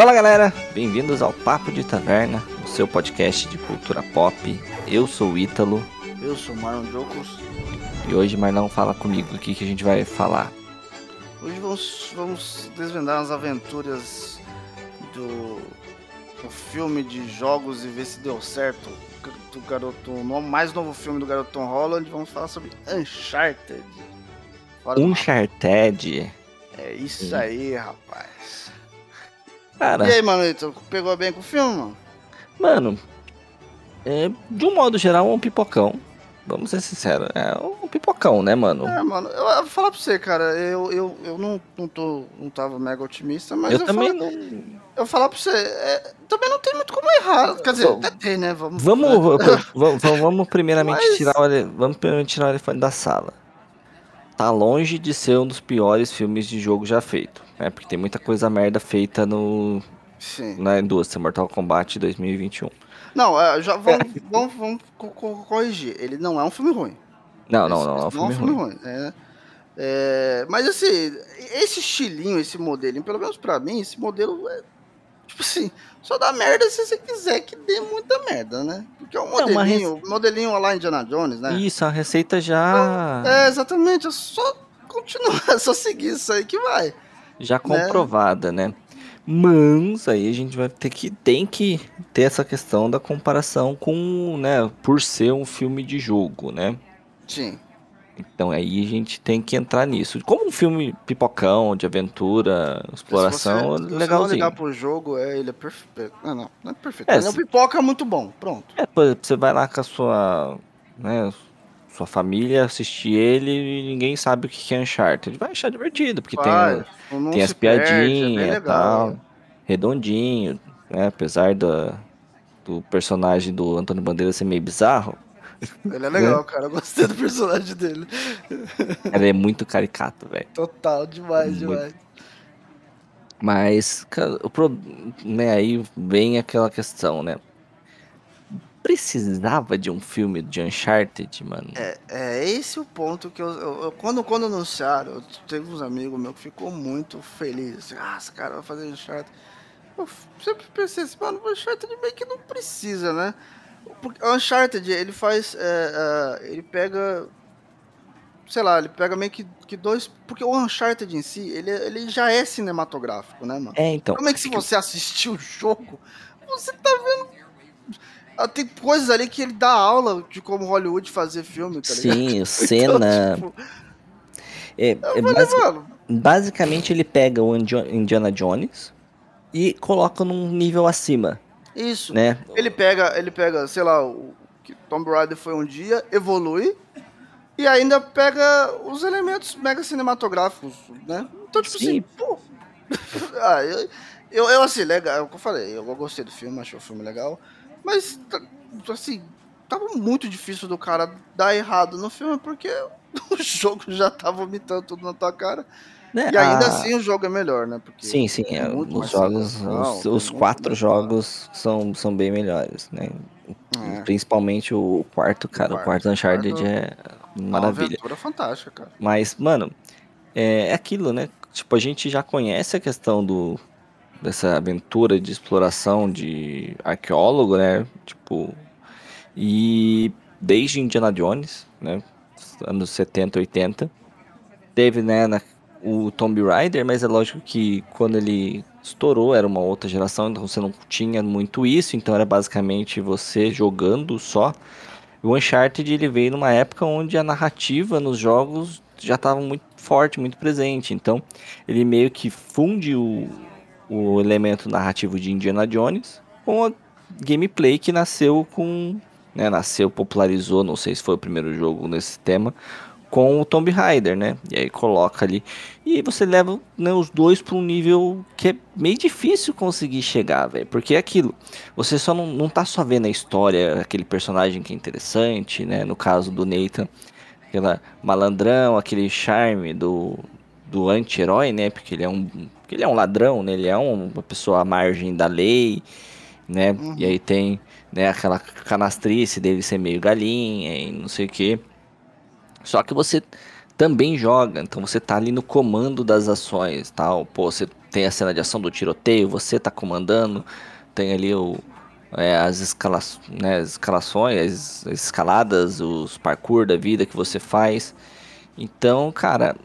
Fala galera, bem-vindos ao Papo de Taverna, o seu podcast de cultura pop. Eu sou o Ítalo Eu sou o Marlon Jocos. e hoje Marlão fala comigo o que, que a gente vai falar. Hoje vamos, vamos desvendar as aventuras do, do filme de jogos e ver se deu certo. Do garoto, o mais novo filme do garoto Tom Holland. Vamos falar sobre Uncharted. Fora Uncharted. É isso aí, rapaz. Cara, E aí, Manito, pegou bem com o filme, mano? mano, é, de um modo geral é um pipocão. Vamos ser sinceros, é um pipocão, né, mano? É, mano, eu, eu vou falar pra você, cara, eu, eu, eu não, não, tô, não tava mega otimista, mas eu eu, também falo- não. eu vou falar pra você, é, também não tem muito como errar. Quer dizer, até tem, né? Vamos, Vamos, vamos, vamos primeiramente Mas- tirar o, vamos primeiramente tirar o elefante da sala. Tá longe de ser um dos piores filmes de jogo já feito, né? Porque tem muita coisa merda feita no, Sim. na indústria Mortal Kombat 2021. Não, é, já vamos, vamos, vamos co- co- corrigir. Ele não é um filme ruim. Não, não, Esse- não, é um esse filme ruim. ruim. é. É, mas assim, esse estilinho, esse modelinho, pelo menos pra mim, esse modelo é. Tipo assim, só dá merda se você quiser que dê muita merda, né? Porque é um Não, uma modelinho, modelinho lá Indiana Jones, né? Isso, a receita já, É, exatamente, é só continuar, é só seguir isso aí que vai. já comprovada, né? Mas aí a gente vai ter que tem que ter essa questão da comparação com, né, por ser um filme de jogo, né? Sim. Então aí a gente tem que entrar nisso. Como um filme pipocão, de aventura, exploração, se você, se legalzinho. ligar pro jogo, é, ele é perfeito. Não, não, não é perfeito. É, Ele é um se- pipoca muito bom, pronto. É, você vai lá com a sua, né, sua família assistir ele e ninguém sabe o que é Uncharted. Vai achar divertido, porque Vai, tem, tem as se perde, é piadinhas e tal, redondinho, né, apesar da, do personagem do Antônio Bandeira ser meio bizarro, Ele é legal, cara. Eu gostei do personagem dele. ele é muito caricato, velho. Total, demais, Muito. demais. Mas, cara, o pro... né, aí vem aquela questão, né? Precisava de um filme de Uncharted, mano? É, é esse o ponto que eu, eu- eu- quando, quando anunciaram, eu teve uns amigos meus que ficou muito feliz. Assim, ah, esse cara vai fazer Uncharted. Eu sempre pensei assim, mano, Uncharted meio que não precisa, né? Porque o Uncharted, ele faz. é, é, ele pega. Sei lá, ele pega meio que, que dois. Porque o Uncharted em si, ele, ele já é cinematográfico, né, mano? É, então. Como é que se você assistir o jogo, você tá vendo. Ah, Tem coisas ali que ele dá aula de como Hollywood fazer filme, tá ligado? Sim, o Senna. Então, tipo, é, é eu falei, basi- mano, basicamente ele pega o Indiana Jones e coloca num nível acima, isso. né? Ele pega, ele pega, sei lá, o que Tomb Raider foi um dia, evolui e ainda pega os elementos mega cinematográficos, né? Então, tipo Sim. assim, pô. ah, eu, eu, eu, assim, legal, é o que eu falei, eu gostei do filme, achei o filme legal, mas, tá- assim, tava muito difícil do cara dar errado no filme, porque o jogo já tá vomitando tudo na tua cara. Né, E ainda a- assim o jogo é melhor, né? Porque Sim, sim, é, muito os jogos, os, os quatro jogos são, são bem melhores, né? É. Principalmente o quarto, cara. O quarto, quarto o Uncharted quarto é Uma maravilha. aventura fantástica, cara. Mas, mano, é, é aquilo, né? Tipo, a gente já conhece a questão do dessa aventura de exploração de arqueólogo, né? Tipo, e desde Indiana Jones, né? Anos 70, 80, teve, né, na- o Tomb Raider, mas é lógico que quando ele estourou era uma outra geração, então você não tinha muito isso, então era basicamente você jogando só. O Uncharted ele veio numa época onde a narrativa nos jogos já estava muito forte, muito presente. Então ele meio que funde o, o elemento narrativo de Indiana Jones com a gameplay que nasceu com. Né, nasceu, popularizou, não sei se foi o primeiro jogo nesse tema, com o Tomb Raider, né? E aí coloca ali. E você leva né, os dois para um nível que é meio difícil conseguir chegar, velho. Porque é aquilo. Você só não, não tá só vendo a história, aquele personagem que é interessante, né? No caso do Nathan, aquela malandrão, aquele charme do, do anti-herói, né? Porque ele é um. porque ele é um ladrão, né? Ele é um- uma pessoa à margem da lei, né? Uhum. E aí tem né, aquela canastrice dele ser meio galinha e não sei o que. Só que você também joga, então você tá ali no comando das ações, tal. Pô, você tem a cena de ação do tiroteio, você tá comandando, tem ali o, é, as, escala, né, as escalações, as escaladas, os parkour da vida que você faz. Então, cara,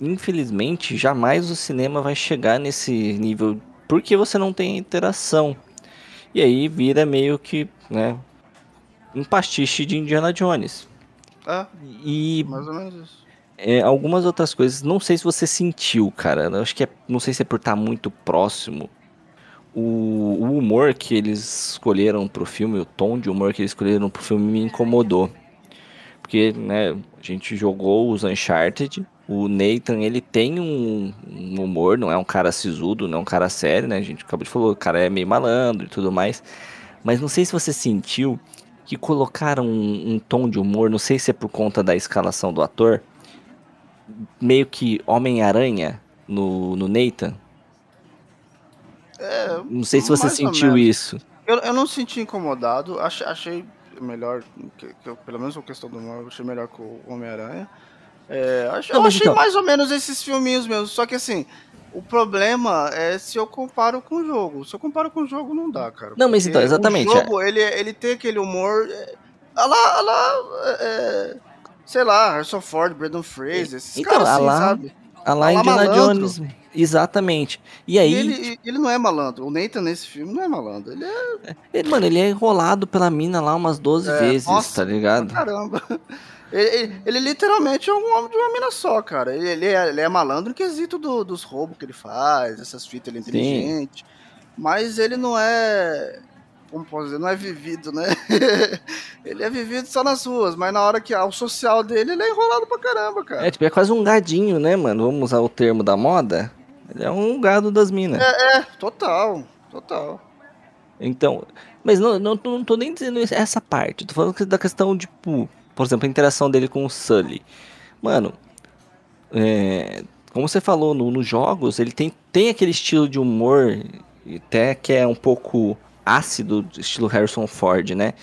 infelizmente, jamais o cinema vai chegar nesse nível porque você não tem interação. E aí vira meio que, né, um pastiche de Indiana Jones. É, E mais ou menos isso. é, algumas outras coisas, não sei se você sentiu, cara. Eu acho que é, não sei se é por estar muito próximo. O, o humor que eles escolheram pro filme, o tom de humor que eles escolheram pro filme me incomodou. Porque, né, a gente jogou os Uncharted. O Nathan, ele tem um, um humor, não é um cara sisudo, não é um cara sério, né? A gente acabou de falar, o cara é meio malandro e tudo mais. Mas não sei se você sentiu que colocaram um, um tom de humor, não sei se é por conta da escalação do ator, meio que Homem-Aranha no, no Nathan. É, Não sei se você sentiu isso. Eu, eu não senti incomodado, achei, achei melhor, que, que pelo menos a questão do humor, eu achei melhor que o Homem-Aranha. É, eu achei então- mais ou menos esses filminhos mesmo, só que assim, o problema é se eu comparo com o jogo. Se eu comparo com o jogo, não dá, cara. Não, mas então, exatamente, O jogo, ele, ele tem aquele humor. É, ah lá, lá, é, é, sei lá, Harrison Ford, Brandon Fraser, esses Então, caras assim, lá, sabe? A lá Olha lá, Indiana malandro. Jones. Exatamente. E E aí, ele, ele não é malandro. O Nathan nesse filme não é malandro. Ele é ele- mano, ele é enrolado pela mina lá umas 12 É, vezes, nossa, tá ligado? Caramba. Ele, ele- ele literalmente é um homem de uma mina só, cara. Ele, ele é, ele é malandro no quesito do- dos roubos que ele faz, essas fitas, ele é Sim. inteligente. Mas ele não é. Como posso dizer? Não é vivido, né? ele é vivido só nas ruas, mas na hora que há o social dele, ele é enrolado pra caramba, cara. É, tipo, é quase um gadinho, né, mano? Vamos usar o termo da moda. Ele é um gado das minas. É, total, total. Então, mas não, não, não tô nem dizendo essa parte. Tô falando da questão, tipo, por exemplo, a interação dele com o Sully. Mano, é, como você falou, no- nos jogos, ele tem, tem aquele estilo de humor, até que é um pouco ácido, estilo Harrison Ford, né?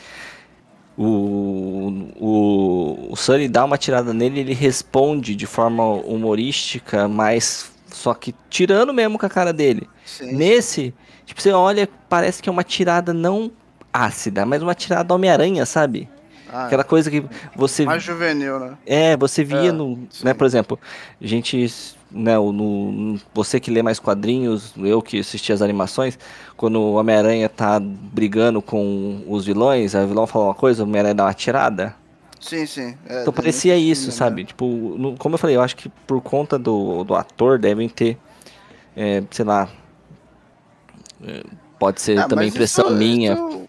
O, o, o Sully dá uma tirada nele, ele responde de forma humorística, mas só que tirando mesmo com a cara dele. Sim. Nesse, tipo, você olha, parece que é uma tirada não ácida, mas uma tirada Homem-Aranha, sabe? Ah, Aquela coisa que você mais juvenil, né? é, você via É, no, sim. né, por exemplo, gente, né, no, você que lê mais quadrinhos, eu que assisti as animações, quando o Homem-Aranha tá brigando com os vilões, o vilão fala uma coisa, o Homem-Aranha dá uma tirada. Sim, sim. É, Então parecia isso, sabe? né? Tipo, no- como eu falei, eu acho que por conta do, do ator devem ter, é, sei lá, é, pode ser Ah, também impressão isso- minha. Isso,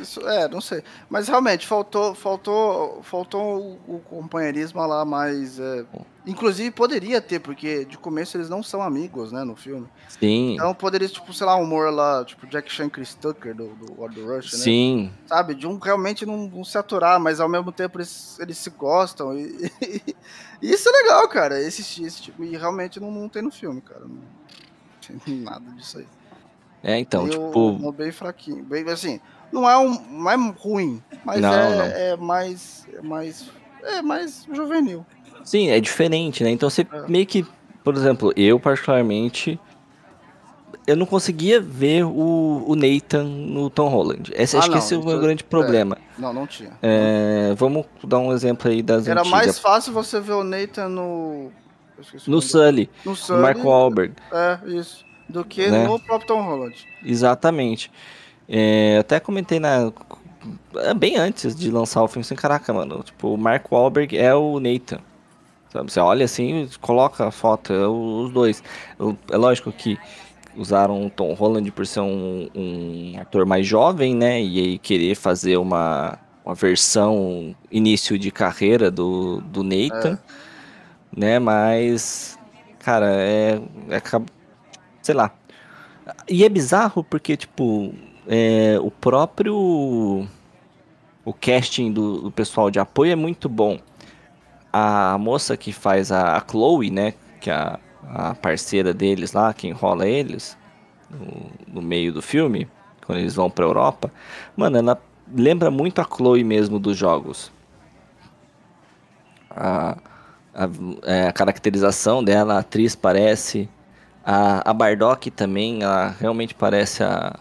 isso- é, não sei. Mas realmente faltou, faltou, faltou o, o companheirismo lá mais. é, inclusive poderia ter, porque de começo eles não são amigos, né, no filme. Sim, Então poderia, tipo, sei lá, um humor lá, tipo Jack Chan e Chris Tucker do, do World Rush, né? sim, Sabe? De um realmente não, não se aturar, mas ao mesmo tempo eles, eles se gostam. E, e isso é legal, cara. Esse, esse tipo, e realmente não, não tem no filme, cara. Não tem nada disso aí. é, então, Tem tipo, o bem fraquinho. Bem, assim, não é, um, não é ruim, mas Não, é, não. é mais. É mais. É mais juvenil. Sim, é diferente, né? Então você É. meio que, por exemplo, eu particularmente, eu não conseguia ver o, o Nathan no Tom Holland. Esse, Ah, acho que não, esse é o meu é- grande problema. Não, não tinha. É, vamos dar um exemplo aí das Era antigas. mais fácil você ver o Nathan no. No Sully, no Sully, Mark Wahlberg. É, isso. Do que Né? no próprio Tom Holland. Exatamente. É, eu até comentei na. é, Bem antes de lançar o filme, assim, caraca, mano. Tipo, o Mark Wahlberg é o Nathan. Sabe? Você olha assim, coloca a foto, é os dois. É lógico que usaram o Tom Holland por ser um, um ator mais jovem, né? E aí querer fazer uma, uma versão início de carreira do, do Nathan, né? Mas, cara, é, é. Sei lá. E é bizarro porque, tipo, é, o próprio. O casting do, do pessoal de apoio é muito bom. A moça que faz a, a Chloe, né? Que é a, a parceira deles lá, que enrola eles no, no meio do filme, quando eles vão pra Europa. Mano, ela lembra muito a Chloe mesmo dos jogos. A, a, é, a caracterização dela, a atriz parece. A, a Bardock também, ela realmente parece a,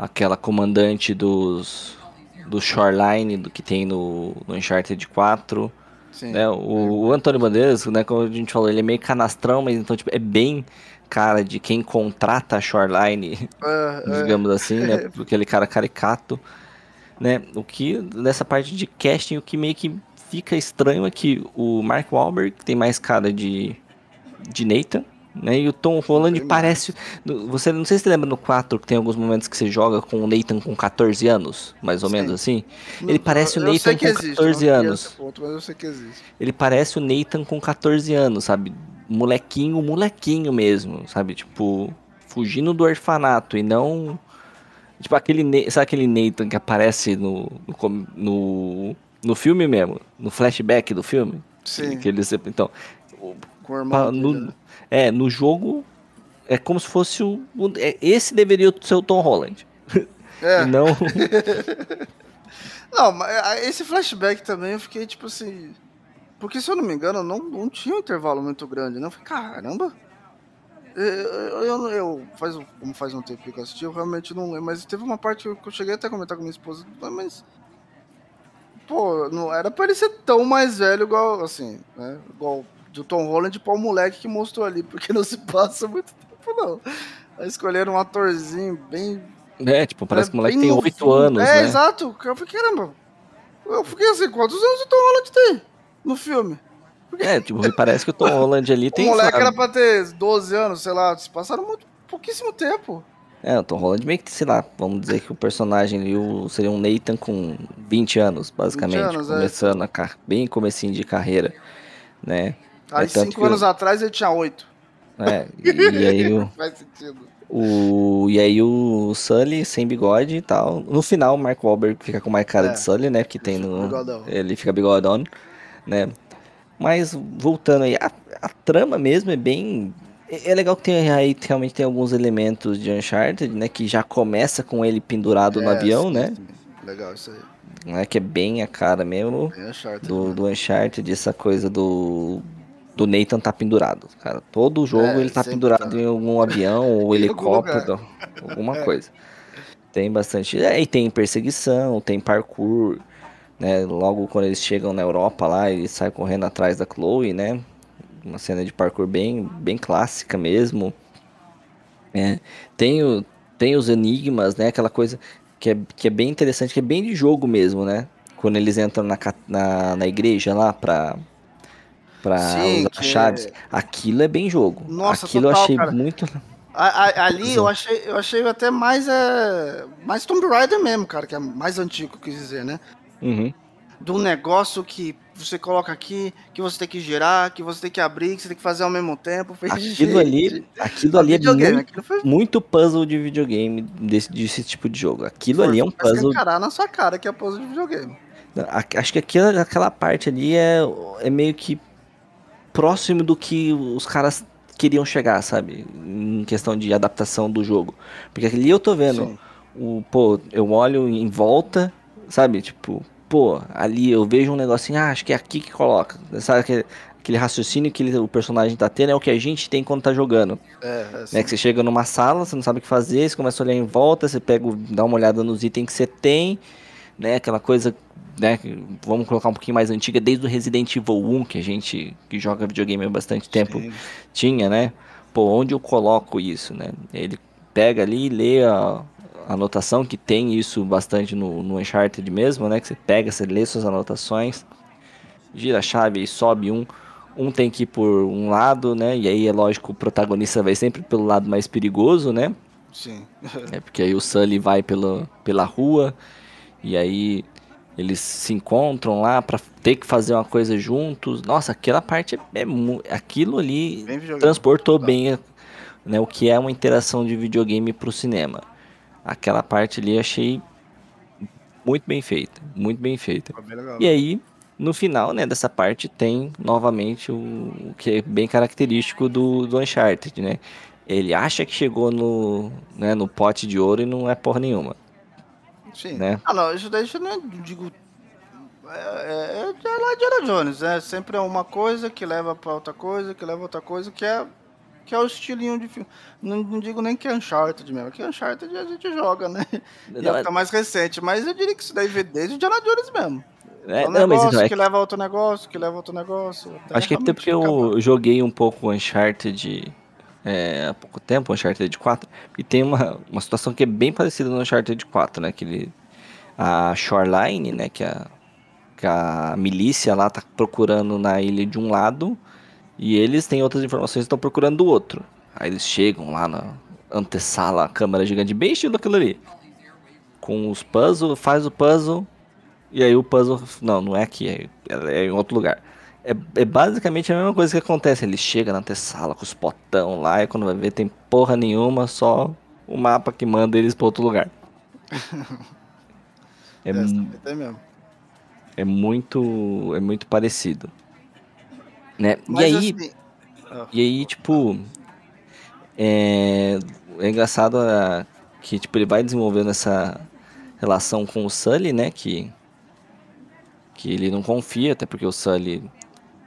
aquela comandante dos do Shoreline do que tem no, no Uncharted 4. Sim. Né? O, o Antônio Bandeiras, né, como a gente falou, ele é meio canastrão, mas então tipo, é bem cara de quem contrata a Shoreline, É, é. digamos assim, né? Aquele cara caricato, né? O que nessa parte de casting, o que meio que fica estranho é que o Mark Wahlberg tem mais cara de de Nathan, né? E o Tom Holland parece, você não sei se você lembra no 4 que tem alguns momentos que você joga com o Nathan com 14 anos, mais ou Sim. menos assim. Ele parece o Eu sei Nathan com existe, 14 eu não queria anos. Ponto. Ele parece o Nathan com 14 anos, sabe? Molequinho, molequinho mesmo, sabe? Tipo, fugindo do orfanato e não. Tipo, aquele. Sabe aquele Nathan que aparece no, no, no, filme mesmo? No flashback do filme? Sim. Que ele, então, Com o irmão no, né? É, no jogo. É como se fosse o. o- é, esse deveria ser o Tom Holland. É. Não. Não, mas é, esse flashback também eu fiquei tipo assim. Porque se eu não me engano, não, não tinha um intervalo muito grande, né? Eu falei, caramba. Eu, eu, eu, eu- faz, como faz um tempo que eu assisti, eu realmente não lembro. Mas teve uma parte que eu, que eu cheguei até a comentar com minha esposa, mas. Pô, não era pra ele ser tão mais velho igual, assim, né? Igual do Tom Holland pra o moleque que mostrou ali, porque não se passa muito tempo, não. Aí escolheram um atorzinho bem É, tipo, parece que o moleque bem tem. 8 anos, É, né? exato. Eu falei, caramba. Eu fiquei assim, quantos anos o Tom Holland tem no filme? É, tipo, parece que o Tom Holland ali tem. o moleque lá, era pra ter 12 anos, sei lá. Se passaram muito, pouquíssimo tempo. É, o Tom Holland meio que, sei lá, vamos dizer que o personagem ali o- seria um Nathan com 20 anos, basicamente, 20 anos, é. começando a car bem comecinho de carreira, né? Aí, É cinco anos atrás, ele tinha 8. É, e, aí o, Faz sentido. o e aí o Sully sem bigode e tal. No final, o Mark Wahlberg fica com mais cara É, de Sully, né? Que tem no bigodão. ele fica bigodão, né? Mas voltando aí, a, a trama mesmo é bem é é legal que tem aí realmente tem alguns elementos de Uncharted, né, que já começa com ele pendurado no É, avião, sim, né? sim. Legal isso aí. né, que é bem a cara mesmo Bem Uncharted, do, né? do Uncharted, essa coisa do, do Nathan tá pendurado, cara. Todo jogo É, ele tá pendurado tá. em algum avião ou helicóptero, alguma coisa. Tem bastante. É, e tem perseguição, tem parkour, né? Logo quando eles chegam na Europa lá, ele sai correndo atrás da Chloe, né? Uma cena de parkour bem, bem clássica mesmo. É, tem, o, tem os enigmas, né? Aquela coisa que é, que é bem interessante, que é bem de jogo mesmo, né? Quando eles entram na, na, na igreja lá pra, pra Sim, usar chaves. Aquilo é bem jogo. Nossa, Aquilo eu total, achei cara. muito. A- a- ali eu achei, eu achei até mais, é, mais Tomb Raider mesmo, cara, que é mais antigo, quis dizer, né? Uhum. um negócio que você coloca aqui, que você tem que girar, que você tem que abrir, que você tem que fazer ao mesmo tempo. Eu Aquilo ali, aquilo ali é muito, foi, muito puzzle de videogame desse, desse tipo de jogo. Aquilo foi- ali é um puzzle. escancarar na sua cara que é puzzle de videogame. Acho que aquela, aquela parte ali é, é meio que próximo do que os caras queriam chegar, sabe? Em questão de adaptação do jogo. Porque ali eu tô vendo, Sim. o, pô, eu olho em volta, sabe? Tipo, pô, ali eu vejo um negocinho, ah, acho que é aqui que coloca. Sabe aquele, aquele raciocínio que ele- o personagem tá tendo é o que a gente tem quando tá jogando. É, é, Né, que você chega numa sala, você não sabe o que fazer, você começa a olhar em volta, você pega, dá uma olhada nos itens que você tem, né? Aquela coisa, né? Vamos colocar um pouquinho mais antiga, desde o Resident Evil 1, que a gente que joga videogame há bastante tempo Sim. tinha, né? Pô, onde eu coloco isso, né? Ele pega ali e lê a, a anotação, que tem isso bastante no, no Uncharted mesmo, né? Que você pega, você lê suas anotações, gira a chave e sobe um. Um tem que ir por um lado, né? E aí é lógico, o protagonista vai sempre pelo lado mais perigoso, né? Sim. É porque aí o Sully vai pela, pela rua e aí eles se encontram lá pra ter que fazer uma coisa juntos. Nossa, aquela parte é, é aquilo ali Bem transportou Tá. bem né, o que é uma interação de videogame pro cinema. Aquela parte ali achei muito bem feita, muito bem feita. Bem. E aí, no final, né, dessa parte tem novamente o, o que é bem característico do, do Uncharted, né? Ele acha que chegou no, né, no pote de ouro e não é porra nenhuma, Sim. né? Ah, não, isso daí eu não digo. É, é, é lá de Indiana Jones, né? Sempre é uma coisa que leva pra outra coisa, que leva a outra coisa, que é, que é o estilinho de filme. Não, não digo nem que é Uncharted mesmo, que Uncharted a gente joga, né? E Não, é é- tá mais recente, mas eu diria que isso daí veio desde o Indiana Jones mesmo. É, É um não, mas negócio então, é que leva a outro negócio, que leva a outro negócio. Acho que é até porque eu joguei um pouco o Uncharted é, há pouco tempo, Uncharted 4, e tem uma, uma situação que é bem parecida no Uncharted 4, né? Que ele, a Shoreline, né? Que a, que a milícia lá tá procurando na ilha de um lado, e eles têm outras informações e estão procurando do outro. Aí eles chegam lá na antessala, a câmera gigante, bem estilo aquilo ali. Com os puzzles, faz o puzzle, e aí o puzzle. Não, não é aqui, é, é em outro lugar. É, é basicamente a mesma coisa que acontece. Ele chega na antessala com os potão lá, e quando vai ver, tem porra nenhuma, só o mapa que manda eles pra outro lugar. É, É, mesmo. é muito. É muito parecido. Né? E aí. assim, ah, E aí, tipo. É, é engraçado ah, que tipo, ele vai desenvolvendo essa relação com o Sully, né? Que, que ele não confia, até porque o Sully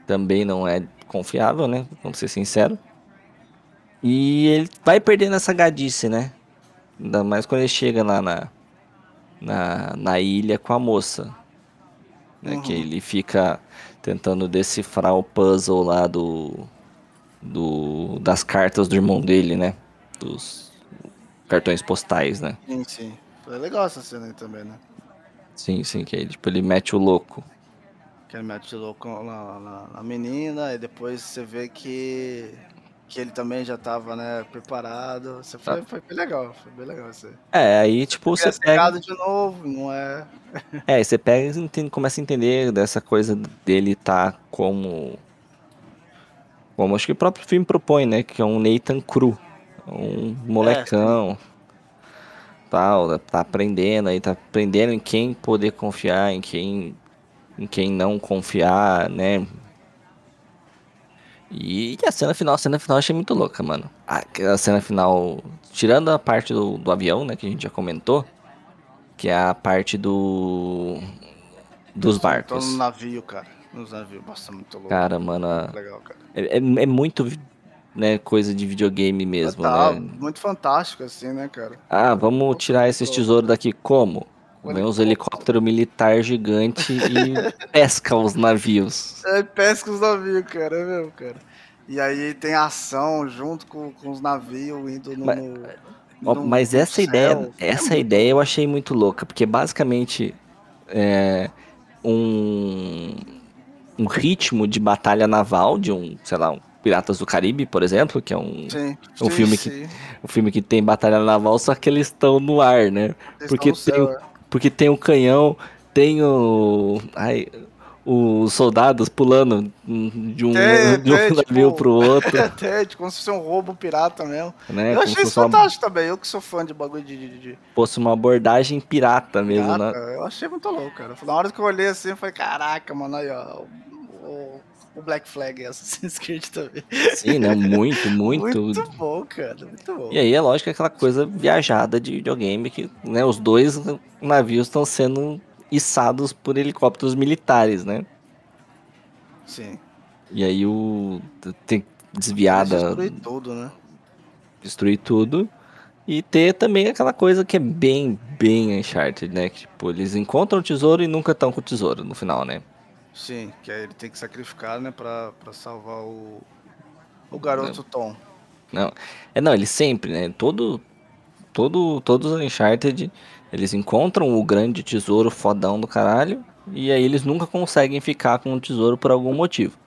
também não é confiável, né? Vamos ser sinceros. E ele vai perdendo essa gadice, né? Ainda mais quando ele chega lá na, na, na ilha com a moça. Né? Que Uhum. ele fica tentando decifrar o puzzle lá do, do das cartas do irmão dele, né? Dos cartões postais, né? sim, sim. Foi legal essa cena aí também, né? Sim, sim, que aí tipo, ele mete o louco. Que ele mete louco na, na, na menina, e depois você vê que, que ele também já tava, né, preparado. Você foi, Ah. foi bem legal, foi bem legal isso aí. É, aí tipo, Você você pega. de novo, não é. É, você pega e começa a entender dessa coisa dele tá como. Como acho que o próprio filme propõe, né? Que é um Nathan cru. Um molecão. tal, tá aprendendo aí, tá aprendendo em quem poder confiar, em quem. Em quem não confiar, né? E a cena final, a cena final eu achei muito louca, mano. A, a cena final, tirando a parte do, do avião, né, que a gente já comentou, que é a parte do dos Tô barcos. no navio, cara. Nos navios. Nossa, muito louco. Cara, mano, a- Legal, cara. é, é, é muito, né, coisa de videogame mesmo, Tá, né? muito fantástico, assim, né, cara? Ah, vamos tirar esses tesouros daqui como? Vem uns helicópteros militar gigante e pesca os navios. É, pesca os navios, cara, é mesmo, cara. E aí tem ação junto com, com os navios indo no. Mas- no- no- Mas essa céu. ideia, essa ideia eu achei muito louca, porque basicamente é um, um ritmo de batalha naval de um, sei lá, um Piratas do Caribe, por exemplo, que é um, Sim, um sim, filme que- sim. um filme que tem batalha naval, só que eles estão no ar, né? Eles Porque tem, céu, é. Porque tem o canhão, tem o. Ai, os soldados pulando de um, Tem, de um tem, navio tipo, pro outro, Até, tipo, como se fosse um roubo pirata mesmo. né? eu Como achei isso fosse uma, fantástico também. Eu que sou fã de bagulho de, de, de fosse uma abordagem pirata mesmo, pirata, né? eu achei muito louco, cara. Na hora que eu olhei assim, eu falei, caraca, mano, aí, ó. O, o- Black Flag é Assassin's Creed também. Sim, né? Muito, muito. Muito bom, cara. Muito bom. E aí é lógico que aquela coisa viajada de videogame que, né, os dois navios estão sendo içados por helicópteros militares, né? Sim. E aí o tem que desviar da, Destruir tudo, né? destruir tudo e ter também aquela coisa que é bem, bem Uncharted, né? Que, tipo, eles encontram o tesouro e nunca estão com o tesouro no final, né? Sim, que aí ele tem que sacrificar, né, pra, pra salvar o, o garoto Tom. Não, é não, eles sempre, né? Todo, todo, todos os Uncharted, eles encontram o grande tesouro fodão do caralho e aí eles nunca conseguem ficar com o tesouro por algum motivo.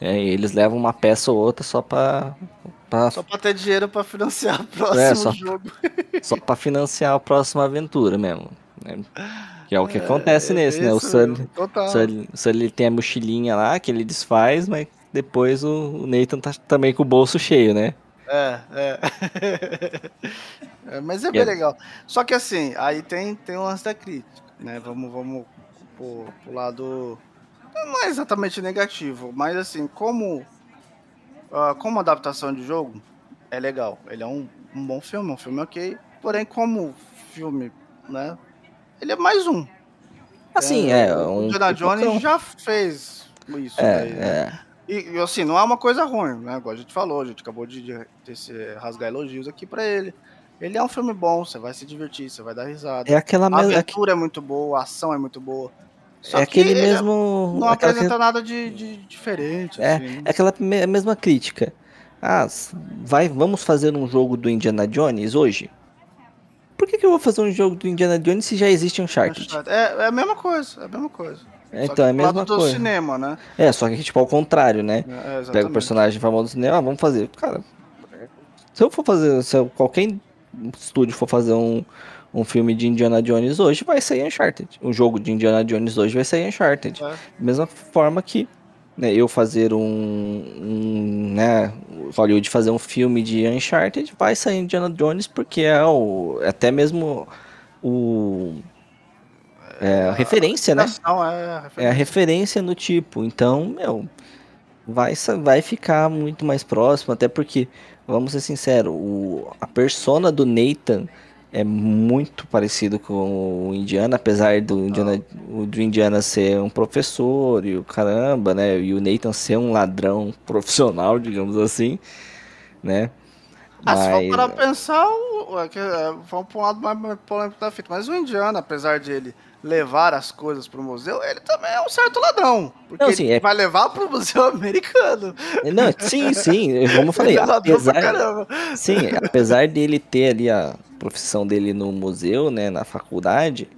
É, eles levam uma peça ou outra só pra, pra, Só pra ter dinheiro pra financiar o próximo É, só- jogo. só pra financiar a próxima aventura mesmo. né? Que é o que acontece nesse, né? O Sully. Sully, Sully ele tem a mochilinha lá que ele desfaz, mas depois o, Nathan tá também com o bolso cheio, né? É, é. É, Mas é bem é- legal. Só que assim, aí tem, tem o lance da crítica, né? Vamos, vamos pro, pro lado. Não é exatamente negativo, mas assim, como. ah, como adaptação de jogo, é legal. Ele é um, um bom filme, um filme ok. Porém, como filme, né? Ele é mais um. Assim, é, o um Indiana pipocão. Jones já fez isso É, daí, né? é. E, assim, não é uma coisa ruim, né? Igual a gente falou, a gente acabou de, de, de rasgar elogios aqui para ele. Ele é um filme bom, você vai se divertir, você vai dar risada. É aquela A aventura é muito boa, a ação é muito boa. Só é aquele mesmo. Não apresenta que... nada de, de diferente. É, assim. é aquela mesma crítica. Ah, vai, vamos fazer um jogo do Indiana Jones hoje? Por que, que eu vou fazer um jogo do Indiana Jones se já existe Uncharted? É, é a mesma coisa, é a mesma coisa. É, então, é a mesma do coisa. cinema, né? É, só que tipo ao contrário, né? É, Pega o personagem famoso do cinema, ah, vamos fazer. Cara, se eu for fazer, se eu, qualquer estúdio for fazer um, um filme de Indiana Jones hoje, vai sair Uncharted. Um jogo de Indiana Jones hoje vai sair Uncharted. É. Mesma forma que né, eu fazer um, um, né, Hollywood fazer um filme de Uncharted, vai sair Indiana Jones porque é o, até mesmo o é, a referência, né? É a referência. é a referência no tipo. Então, meu, vai, vai ficar muito mais próximo, até porque, vamos ser sinceros, o, a persona do Nathan é muito parecido com o Indiana, apesar do Indiana, o, do Indiana ser um professor e o caramba, né? E o Nathan ser um ladrão profissional, digamos assim, né? Ah, Mas... se for para pensar, é, vamos para um lado mais polêmico da fita. Mas o Indiana, apesar de ele levar as coisas para o museu, ele também é um certo ladrão. Porque não, sim, ele é... vai levar para o museu americano. Não, sim, sim, como eu falei. é apesar, sim, apesar dele ter ali a profissão dele no museu, né, na faculdade,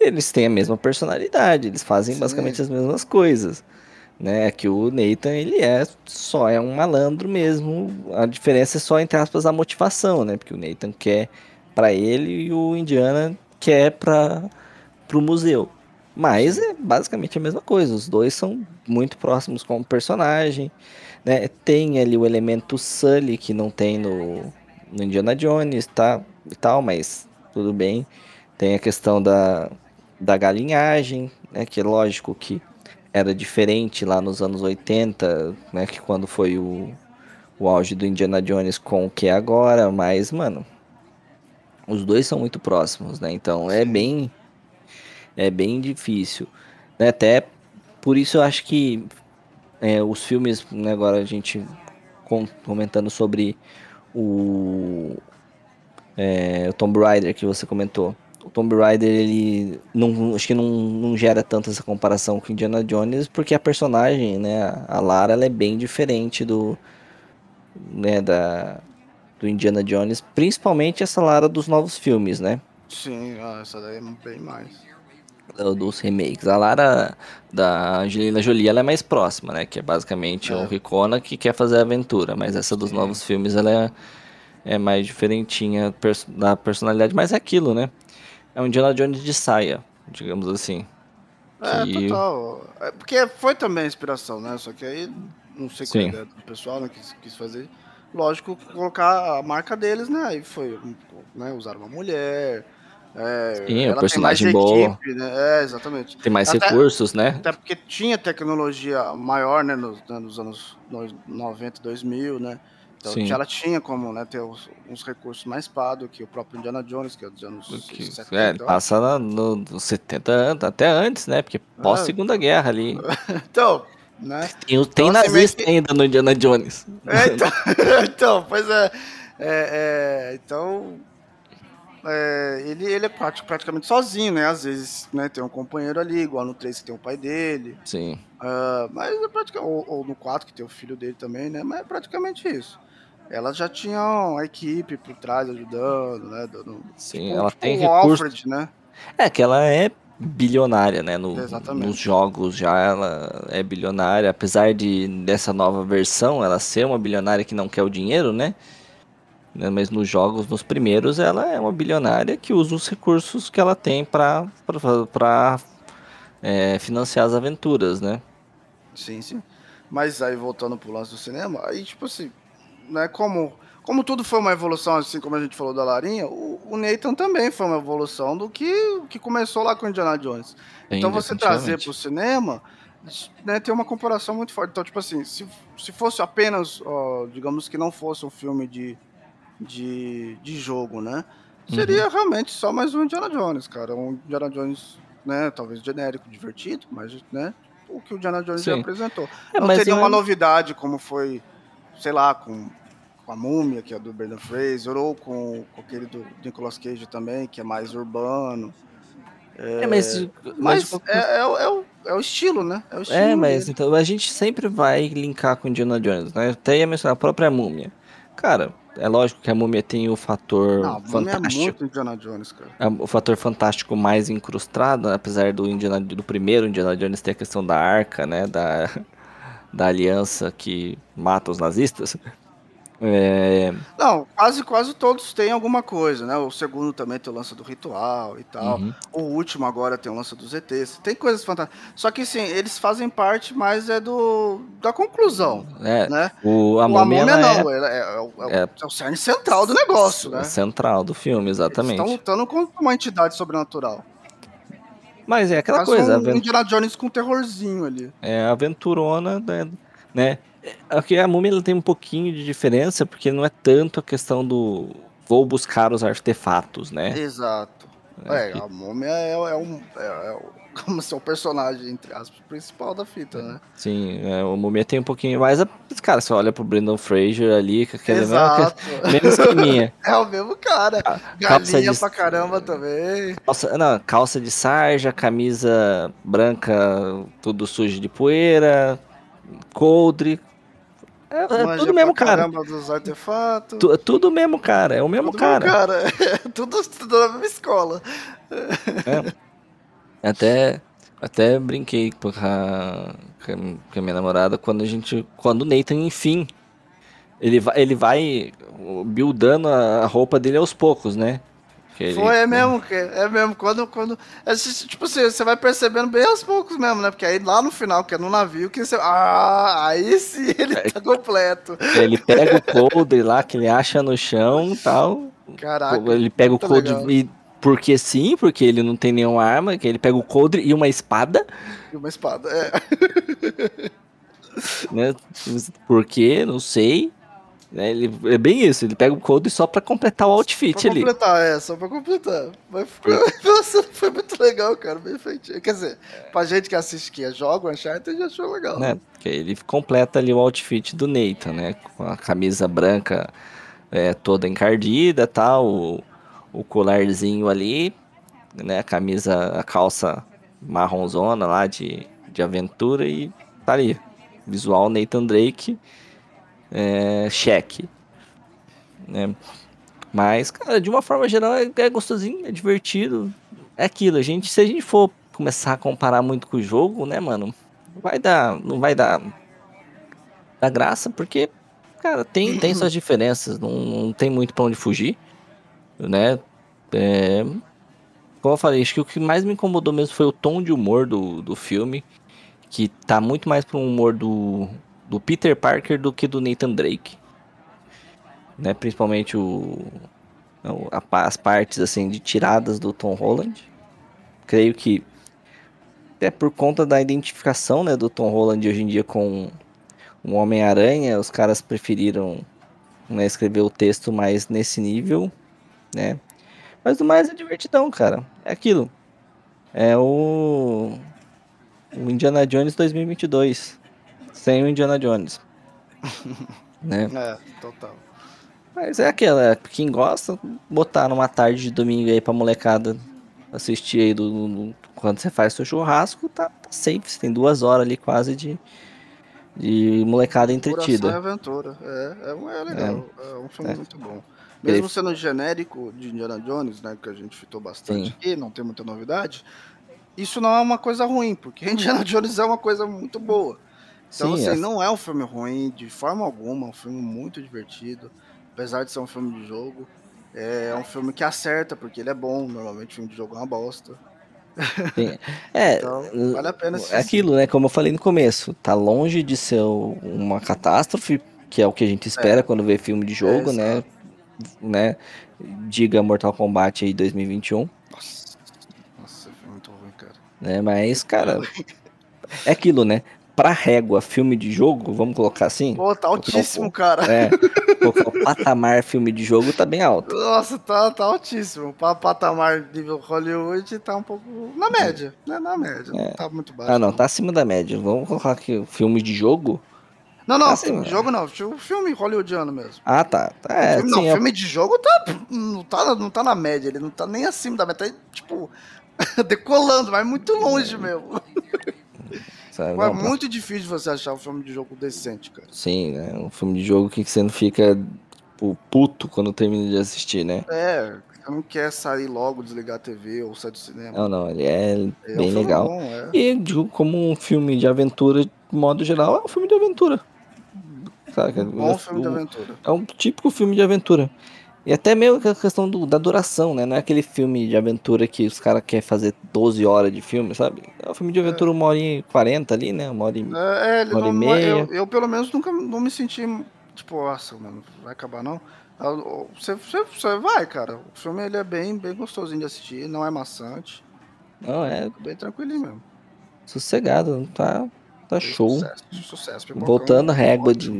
eles têm a mesma personalidade, eles fazem sim. basicamente as mesmas coisas. Né, que o Nathan, ele é só é um malandro mesmo. A diferença é só entre aspas a motivação, né? Porque o Nathan quer para ele e o Indiana quer para para o museu. Mas é basicamente a mesma coisa. Os dois são muito próximos como personagem. Né? Tem ali o elemento Sully que não tem no, no Indiana Jones tá, e tal, mas tudo bem. Tem a questão da, da galinhagem, né? que é lógico que era diferente lá nos anos 80, né? que quando foi o, o auge do Indiana Jones com o que é agora, mas, mano, os dois são muito próximos, né? Então é bem é bem difícil. Né? Até por isso eu acho que é, os filmes, né, agora a gente comentando sobre o, é, o Tomb Raider que você comentou. O Tomb Raider, ele não, acho que não, não gera tanto essa comparação com Indiana Jones, porque a personagem, né, a Lara, ela é bem diferente do, né, da, do Indiana Jones, principalmente essa Lara dos novos filmes, né? Sim, essa daí é bem mais dos remakes. A Lara da Angelina Jolie ela é mais próxima, né? Que é basicamente é. um Ricona que quer fazer aventura, mas essa dos Sim. novos filmes ela é, é mais diferentinha da personalidade, mas é aquilo, né? É um Indiana Jones de saia, digamos assim. É, que... total. É porque foi também a inspiração, né? Só que aí, não sei qual é do pessoal, né? Quis, quis fazer. Lógico, colocar a marca deles, né? Aí foi, né? Usar uma mulher, é, Sim, o personagem bom. Equipe, né? É, exatamente. Tem mais até, recursos, né? Até porque tinha tecnologia maior, né, nos, né, nos anos 90, 2000, né? Então Sim. ela tinha como né, ter uns, uns, recursos mais pá do que o próprio Indiana Jones, que é dos anos que, 70. É, passa no, nos 70, até antes, né? Porque é. Segunda Guerra ali. então, né? Tem, tem então, nazista assim, ainda no Indiana Jones. É, então, então, pois é, é, é então é, ele, ele é praticamente sozinho, né? Às vezes né, tem um companheiro ali, igual no 3 que tem o pai dele. Sim. Uh, mas é praticamente. Ou, ou, no 4 que tem o filho dele também, né? Mas é praticamente isso. Ela já tinha uma equipe por trás ajudando, né? Dando, Sim, tipo, ela tipo tem um recurso. Alfred, né? É que ela é bilionária, né? No, nos jogos já ela é bilionária, apesar de dessa nova versão ela ser uma bilionária que não quer o dinheiro, né? Né? Mas nos jogos, nos primeiros, ela é uma bilionária que usa os recursos que ela tem para é, financiar as aventuras, né? Sim, sim. Mas aí voltando pro lance do cinema, aí tipo assim, né, como, como tudo foi uma evolução, assim como a gente falou da Larinha, o, o Nathan também foi uma evolução do que, que começou lá com Indiana Jones. Sim, então você trazer pro cinema, né, tem uma comparação muito forte. Então, tipo assim, se, se fosse apenas, ó, digamos que não fosse um filme de de, de jogo, né? Seria uhum. realmente só mais um Indiana Jones, cara. Um Indiana Jones, né? Talvez genérico, divertido, mas, né? o que o Indiana Jones já apresentou. É, não teria não uma é- novidade como foi, sei lá, com, com a Múmia, que é do Brendan Fraser, ou com, com aquele do Nicolas Cage também, que é mais urbano. É, mas, Mas mas- é, é o- é o, é o estilo, né? É o estilo É, mas dele. então a gente sempre vai linkar com Indiana Jones, né? Até ia mencionar a própria múmia. Cara, é lógico que a múmia tem o fator Não, a Múmia é fantástico. muito Indiana Jones, cara. é o fator fantástico mais incrustado, né? apesar do Indiana, do primeiro Indiana Jones ter a questão da arca, né? Da, da aliança que mata os nazistas. É, Não, quase, quase todos têm alguma coisa, né? O segundo também tem o lance do ritual e tal. uhum. O último agora tem o lance dos ETs. Tem coisas fantásticas. Só que, sim, eles fazem parte mais é do da conclusão, É, né? o, a o Amômia não, é, é o- é o- é- é o cerne central do negócio, é né? central do filme, exatamente. Eles estão lutando contra uma entidade sobrenatural. Mas é aquela Quase coisa, um aven- Indiana Jones com um terrorzinho ali. é aventurona, né? né? Aqui a múmia ela tem um pouquinho de diferença, porque não é tanto a questão do vou buscar os artefatos, né? Exato. É, É, a múmia é, é um. É, é como se é o personagem, entre aspas, principal da fita, né? Sim, é, o múmia tem um pouquinho mais. a- Cara, você olha pro Brendan Fraser ali, com aquele mesmo, Exato. mesmo esqueminha. É o mesmo cara. Galinha de- pra caramba também. Calça, não, calça de sarja, camisa branca, tudo sujo de poeira, coldre. É, é tudo mesmo cara. caramba dos artefatos. Tu- tudo mesmo cara, é o mesmo Tudo cara. mesmo cara. tudo estudando na mesma escola. Até, até brinquei com a, com a- minha namorada quando a gente. Quando o Nathan, enfim. Ele vai, ele vai buildando a roupa dele aos poucos, né? Que ele- Foi, é mesmo, que- é mesmo. Quando, quando. é, tipo assim, você vai percebendo bem aos poucos mesmo, né? Porque aí lá no final, que é no navio, que você. Ah, aí sim ele É. tá completo. Ele pega o coldre lá que ele acha no chão e tal. Caraca. Ele pega o coldre e. Porque sim, porque ele não tem nenhuma arma, que ele pega o coldre e uma espada, E uma espada. É. né? Por quê? Não sei. Né, Ele, é bem isso, ele pega o coldre só pra completar o outfit pra ali. completar, é, só pra completar. Mas ficou, nossa, foi muito legal, cara, bem feitinho. Quer dizer, pra gente que assiste que joga o Uncharted, já achou legal. né? Porque ele completa ali o outfit do Nathan, né? Com a camisa branca é, toda encardida, tal, o, colarzinho ali, né? A camisa, a calça marronzona lá de, de aventura e tá ali. Visual Nathan Drake, é, cheque. Né? Mas, cara, de uma forma geral é, é gostosinho, é divertido. É aquilo, a gente, se a gente for começar a comparar muito com o jogo, né, mano? vai dar, não vai dar, dar graça, porque, cara, tem, tem suas diferenças, não, não tem muito pra onde fugir, né? É, como eu falei, acho que o que mais me incomodou mesmo foi o tom de humor do, do filme, que tá muito mais pro humor do, do Peter Parker do que do Nathan Drake. Né? Principalmente o, a- as partes assim de tiradas do Tom Holland. Creio que até por conta da identificação né, do Tom Holland hoje em dia com o Homem-Aranha, os caras preferiram né, escrever o texto mais nesse nível, né? Mas o mais é divertidão, cara. É aquilo. É o, o Indiana Jones 2022. Sem o Indiana Jones. né? É, total. Mas é aquela, quem gosta, botar numa tarde de domingo aí pra molecada assistir aí do, do- quando você faz seu churrasco, tá, tá safe. Você tem duas horas ali quase de, de molecada Coração e entretida. aventura. É, é, um- é legal. É, um filme É. muito bom. Mesmo sendo genérico de Indiana Jones, né? Que a gente fitou bastante Sim. aqui, não tem muita novidade. Isso não é uma coisa ruim, porque Indiana Jones é uma coisa muito boa. Então, Sim, assim, é- não é um filme ruim de forma alguma, é um filme muito divertido. Apesar de ser um filme de jogo, é um filme que acerta, porque ele é bom. Normalmente, filme de jogo é uma bosta. Sim. É, Então, vale a pena é assistir. aquilo, né? Como eu falei no começo, tá longe de ser uma catástrofe, que é o que a gente espera quando vê filme de jogo, É, né? Né? Diga Mortal Kombat aí 2021. Nossa, nossa, foi muito ruim, cara. né? Mas, cara, é aquilo, né? Pra régua, filme de jogo, vamos colocar assim. Pô, tá altíssimo, cara. É, o patamar filme de jogo tá bem alto. Nossa, tá, tá altíssimo. O patamar nível Hollywood tá um pouco na média, né? Na média, é. não tá muito baixo. Ah, não, tá acima da média. Vamos colocar aqui filme de jogo. Não, não, filme de jogo não, filme hollywoodiano mesmo. Ah, tá. tá é, filme, sim, não, é... filme de jogo tá, não, tá, não tá na média, ele não tá nem acima da média, tá tipo decolando, mas muito longe mesmo. Sabe? Não, é muito difícil você achar um filme de jogo decente, cara. Sim, né? Um filme de jogo que você não fica tipo, puto quando termina de assistir, né? É, não quer sair logo, desligar a TV ou sair do cinema. Não, não, ele é, é bem um legal. Bom, é. E digo, como um filme de aventura, de modo geral, é um filme de aventura. Sabe? Um bom filme de aventura. É um típico filme de aventura. E até meio a questão do, da duração, né? Não é aquele filme de aventura que os caras querem fazer 12 horas de filme, sabe? É um filme de aventura é. uma hora e 40 ali, né? Uma hora e, é, uma hora não, e meia. Eu, eu, pelo menos, nunca não me senti, tipo, nossa, mano, vai acabar não. Você, você, você vai, cara. O filme ele é bem, bem gostosinho de assistir, não é maçante. Não, é. Bem tranquilinho mesmo. Sossegado, tá, tá show. Sucesso, sucesso. Voltando a régua de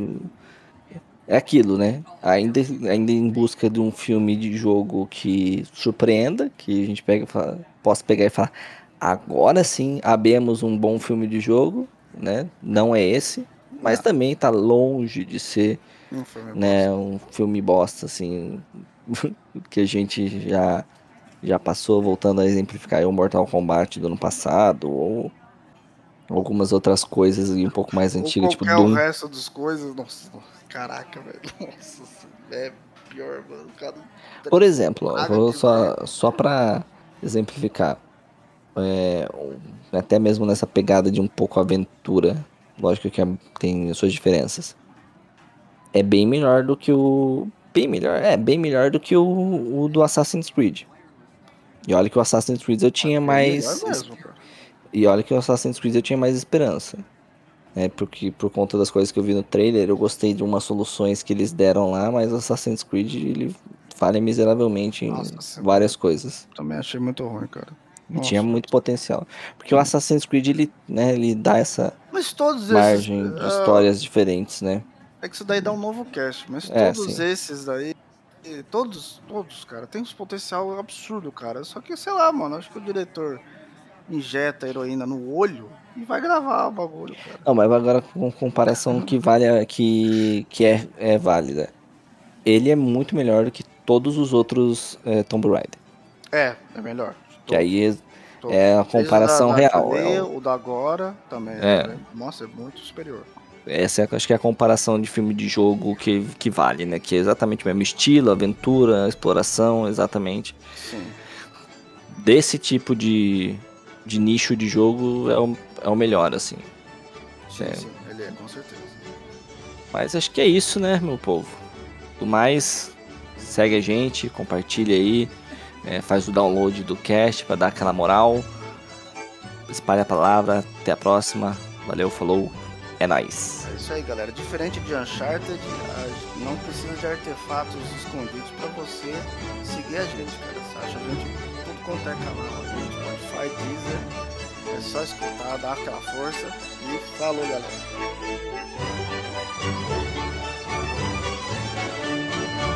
é aquilo, né? Ainda, ainda em busca de um filme de jogo que surpreenda, que a gente pega fala, possa pegar e falar, agora sim abemos um bom filme de jogo, né? Não é esse, mas Não. também tá longe de ser um filme né, bosta. um filme bosta, assim, que a gente já, já passou, voltando a exemplificar o Mortal Kombat do ano passado, ou algumas outras coisas um pouco mais antigas, tipo Doom. o resto das coisas, nossa, caraca, velho, nossa, é pior, mano. Cada... Por exemplo, ó, vou só, só pra exemplificar, é, até mesmo nessa pegada de um pouco aventura, lógico que é, tem suas diferenças, é bem melhor do que o... Bem melhor, é, bem melhor do que o, o do Assassin's Creed. E olha que o Assassin's Creed eu tinha é mais... Mesmo, e olha que o Assassin's Creed eu tinha mais esperança. É, porque por conta das coisas que eu vi no trailer, eu gostei de umas soluções que eles deram lá, mas o Assassin's Creed ele falha miseravelmente em Nossa, várias coisas. Também achei muito ruim, cara. Nossa, tinha muito potencial. Porque o Assassin's Creed ele, né, ele dá essa margem esses, de uh... histórias diferentes, né? É que isso daí dá um novo cast, mas é, todos sim. esses daí, todos, todos, cara, tem um potencial absurdo, cara. Só que, sei lá, mano, acho que o diretor injeta heroína no olho e vai gravar o bagulho, cara. Não, mas agora com comparação que vale que, que é, é válida. Ele é muito melhor do que todos os outros é, Tomb Raider. É, é melhor. Que aí é, é a comparação da, da real. é o... o da agora também. É. Né? Nossa, é muito superior. Essa é, acho que é a comparação de filme de jogo que, que vale, né? Que é exatamente o mesmo estilo, aventura, exploração, exatamente. Sim. Desse tipo de, de nicho de jogo é o, é o melhor, assim. Sim, é. sim, ele é, com certeza. Mas acho que é isso, né, meu povo? Do mais, segue a gente, compartilha aí, é, faz o download do cast para dar aquela moral. Espalha a palavra, até a próxima. Valeu, falou, é nóis. É isso aí, galera. Diferente de Uncharted, não precisa de artefatos escondidos para você seguir a gente, cara. Você acha a gente tudo quanto é canal, Spotify, Deezer. É só escutar, dar aquela força e falou, galera.